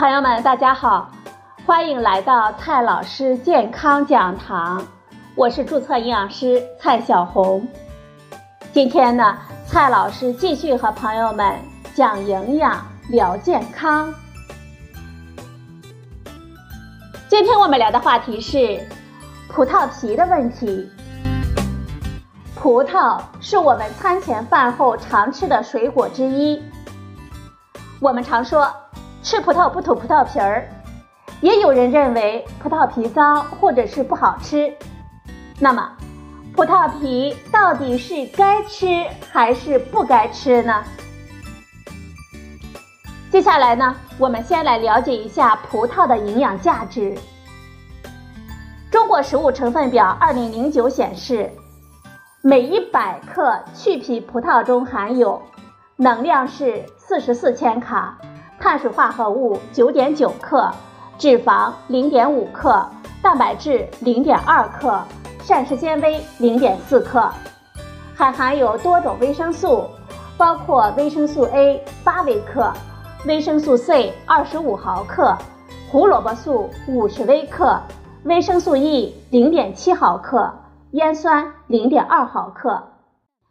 朋友们，大家好，欢迎来到蔡老师健康讲堂，我是注册营养师蔡小红。今天呢，蔡老师继续和朋友们讲营养、聊健康。今天我们聊的话题是葡萄皮的问题。葡萄是我们餐前饭后常吃的水果之一，我们常说。吃葡萄不吐葡萄皮儿，也有人认为葡萄皮脏或者是不好吃。那么，葡萄皮到底是该吃还是不该吃呢？接下来呢，我们先来了解一下葡萄的营养价值。中国食物成分表二零零九显示，每一百克去皮葡萄中含有能量是四十四千卡。碳水化合物九点九克，脂肪零点五克，蛋白质零点二克，膳食纤维零点四克，还含有多种维生素，包括维生素 A 八微克，维生素 C 二十五毫克，胡萝卜素五十微克，维生素 E 零点七毫克，烟酸零点二毫克。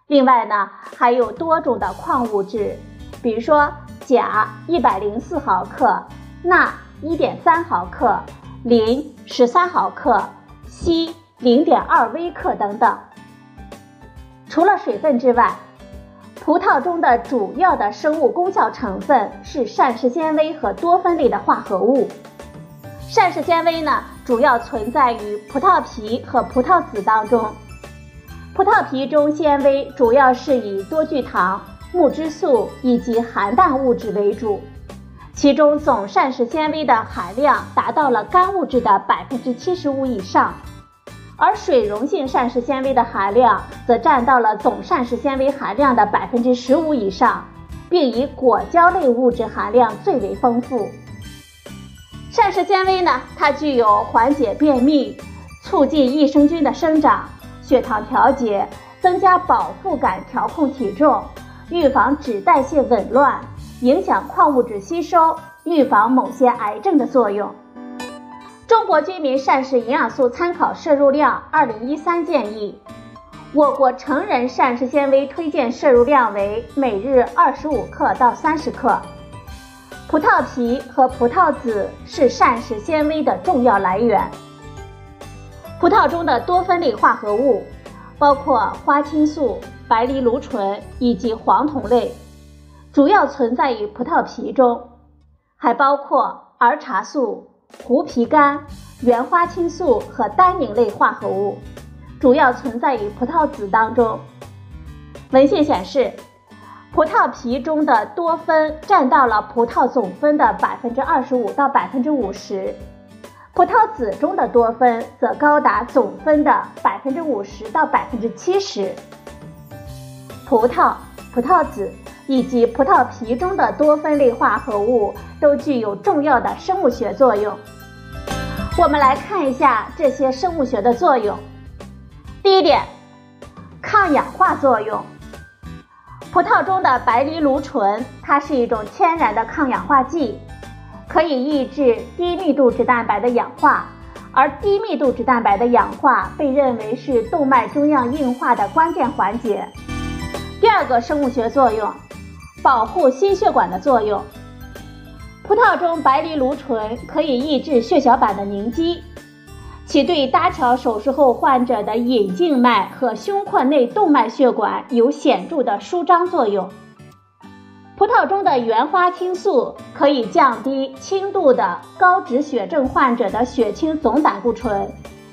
另外呢，还有多种的矿物质，比如说。钾一百零四毫克，钠一点三毫克，磷十三毫克，硒零点二微克等等。除了水分之外，葡萄中的主要的生物功效成分是膳食纤维和多酚类的化合物。膳食纤维呢，主要存在于葡萄皮和葡萄籽当中。葡萄皮中纤维主要是以多聚糖。木质素以及含氮物质为主，其中总膳食纤维的含量达到了干物质的百分之七十五以上，而水溶性膳食纤维的含量则占到了总膳食纤维含量的百分之十五以上，并以果胶类物质含量最为丰富。膳食纤维呢，它具有缓解便秘、促进益生菌的生长、血糖调节、增加饱腹感、调控体重。预防脂代谢紊乱，影响矿物质吸收，预防某些癌症的作用。中国居民膳食营养素参考摄入量二零一三建议，我国成人膳食纤维推荐摄入量为每日二十五克到三十克。葡萄皮和葡萄籽是膳食纤维的重要来源。葡萄中的多酚类化合物包括花青素。白藜芦醇以及黄酮类，主要存在于葡萄皮中，还包括儿茶素、胡皮苷、原花青素和单宁类化合物，主要存在于葡萄籽当中。文献显示，葡萄皮中的多酚占到了葡萄总分的百分之二十五到百分之五十，葡萄籽中的多酚则高达总分的百分之五十到百分之七十。葡萄、葡萄籽以及葡萄皮中的多酚类化合物都具有重要的生物学作用。我们来看一下这些生物学的作用。第一点，抗氧化作用。葡萄中的白藜芦醇，它是一种天然的抗氧化剂，可以抑制低密度脂蛋白的氧化，而低密度脂蛋白的氧化被认为是动脉粥样硬化的关键环节。第二个生物学作用，保护心血管的作用。葡萄中白藜芦醇可以抑制血小板的凝集，其对搭桥手术后患者的隐静脉和胸廓内动脉血管有显著的舒张作用。葡萄中的原花青素可以降低轻度的高脂血症患者的血清总胆固醇、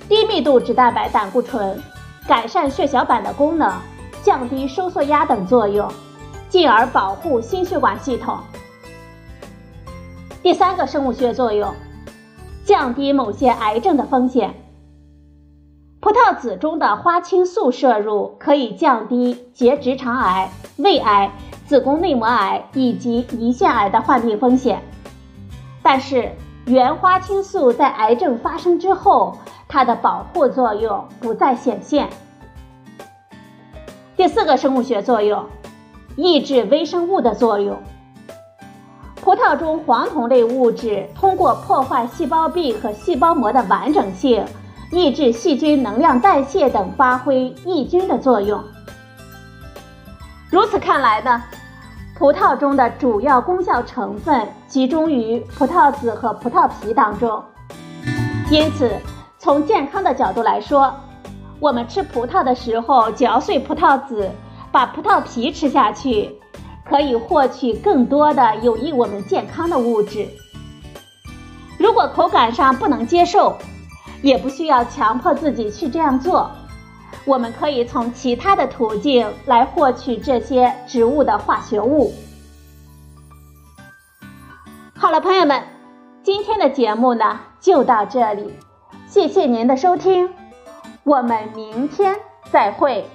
低密度脂蛋白胆固醇，改善血小板的功能。降低收缩压等作用，进而保护心血管系统。第三个生物学作用，降低某些癌症的风险。葡萄籽中的花青素摄入可以降低结直肠癌、胃癌、子宫内膜癌以及胰腺癌的患病风险。但是，原花青素在癌症发生之后，它的保护作用不再显现。第四个生物学作用，抑制微生物的作用。葡萄中黄酮类物质通过破坏细胞壁和细胞膜的完整性，抑制细菌能量代谢等，发挥抑菌的作用。如此看来呢，葡萄中的主要功效成分集中于葡萄籽和葡萄皮当中。因此，从健康的角度来说，我们吃葡萄的时候嚼碎葡萄籽，把葡萄皮吃下去，可以获取更多的有益我们健康的物质。如果口感上不能接受，也不需要强迫自己去这样做。我们可以从其他的途径来获取这些植物的化学物。好了，朋友们，今天的节目呢就到这里，谢谢您的收听，我们明天再会。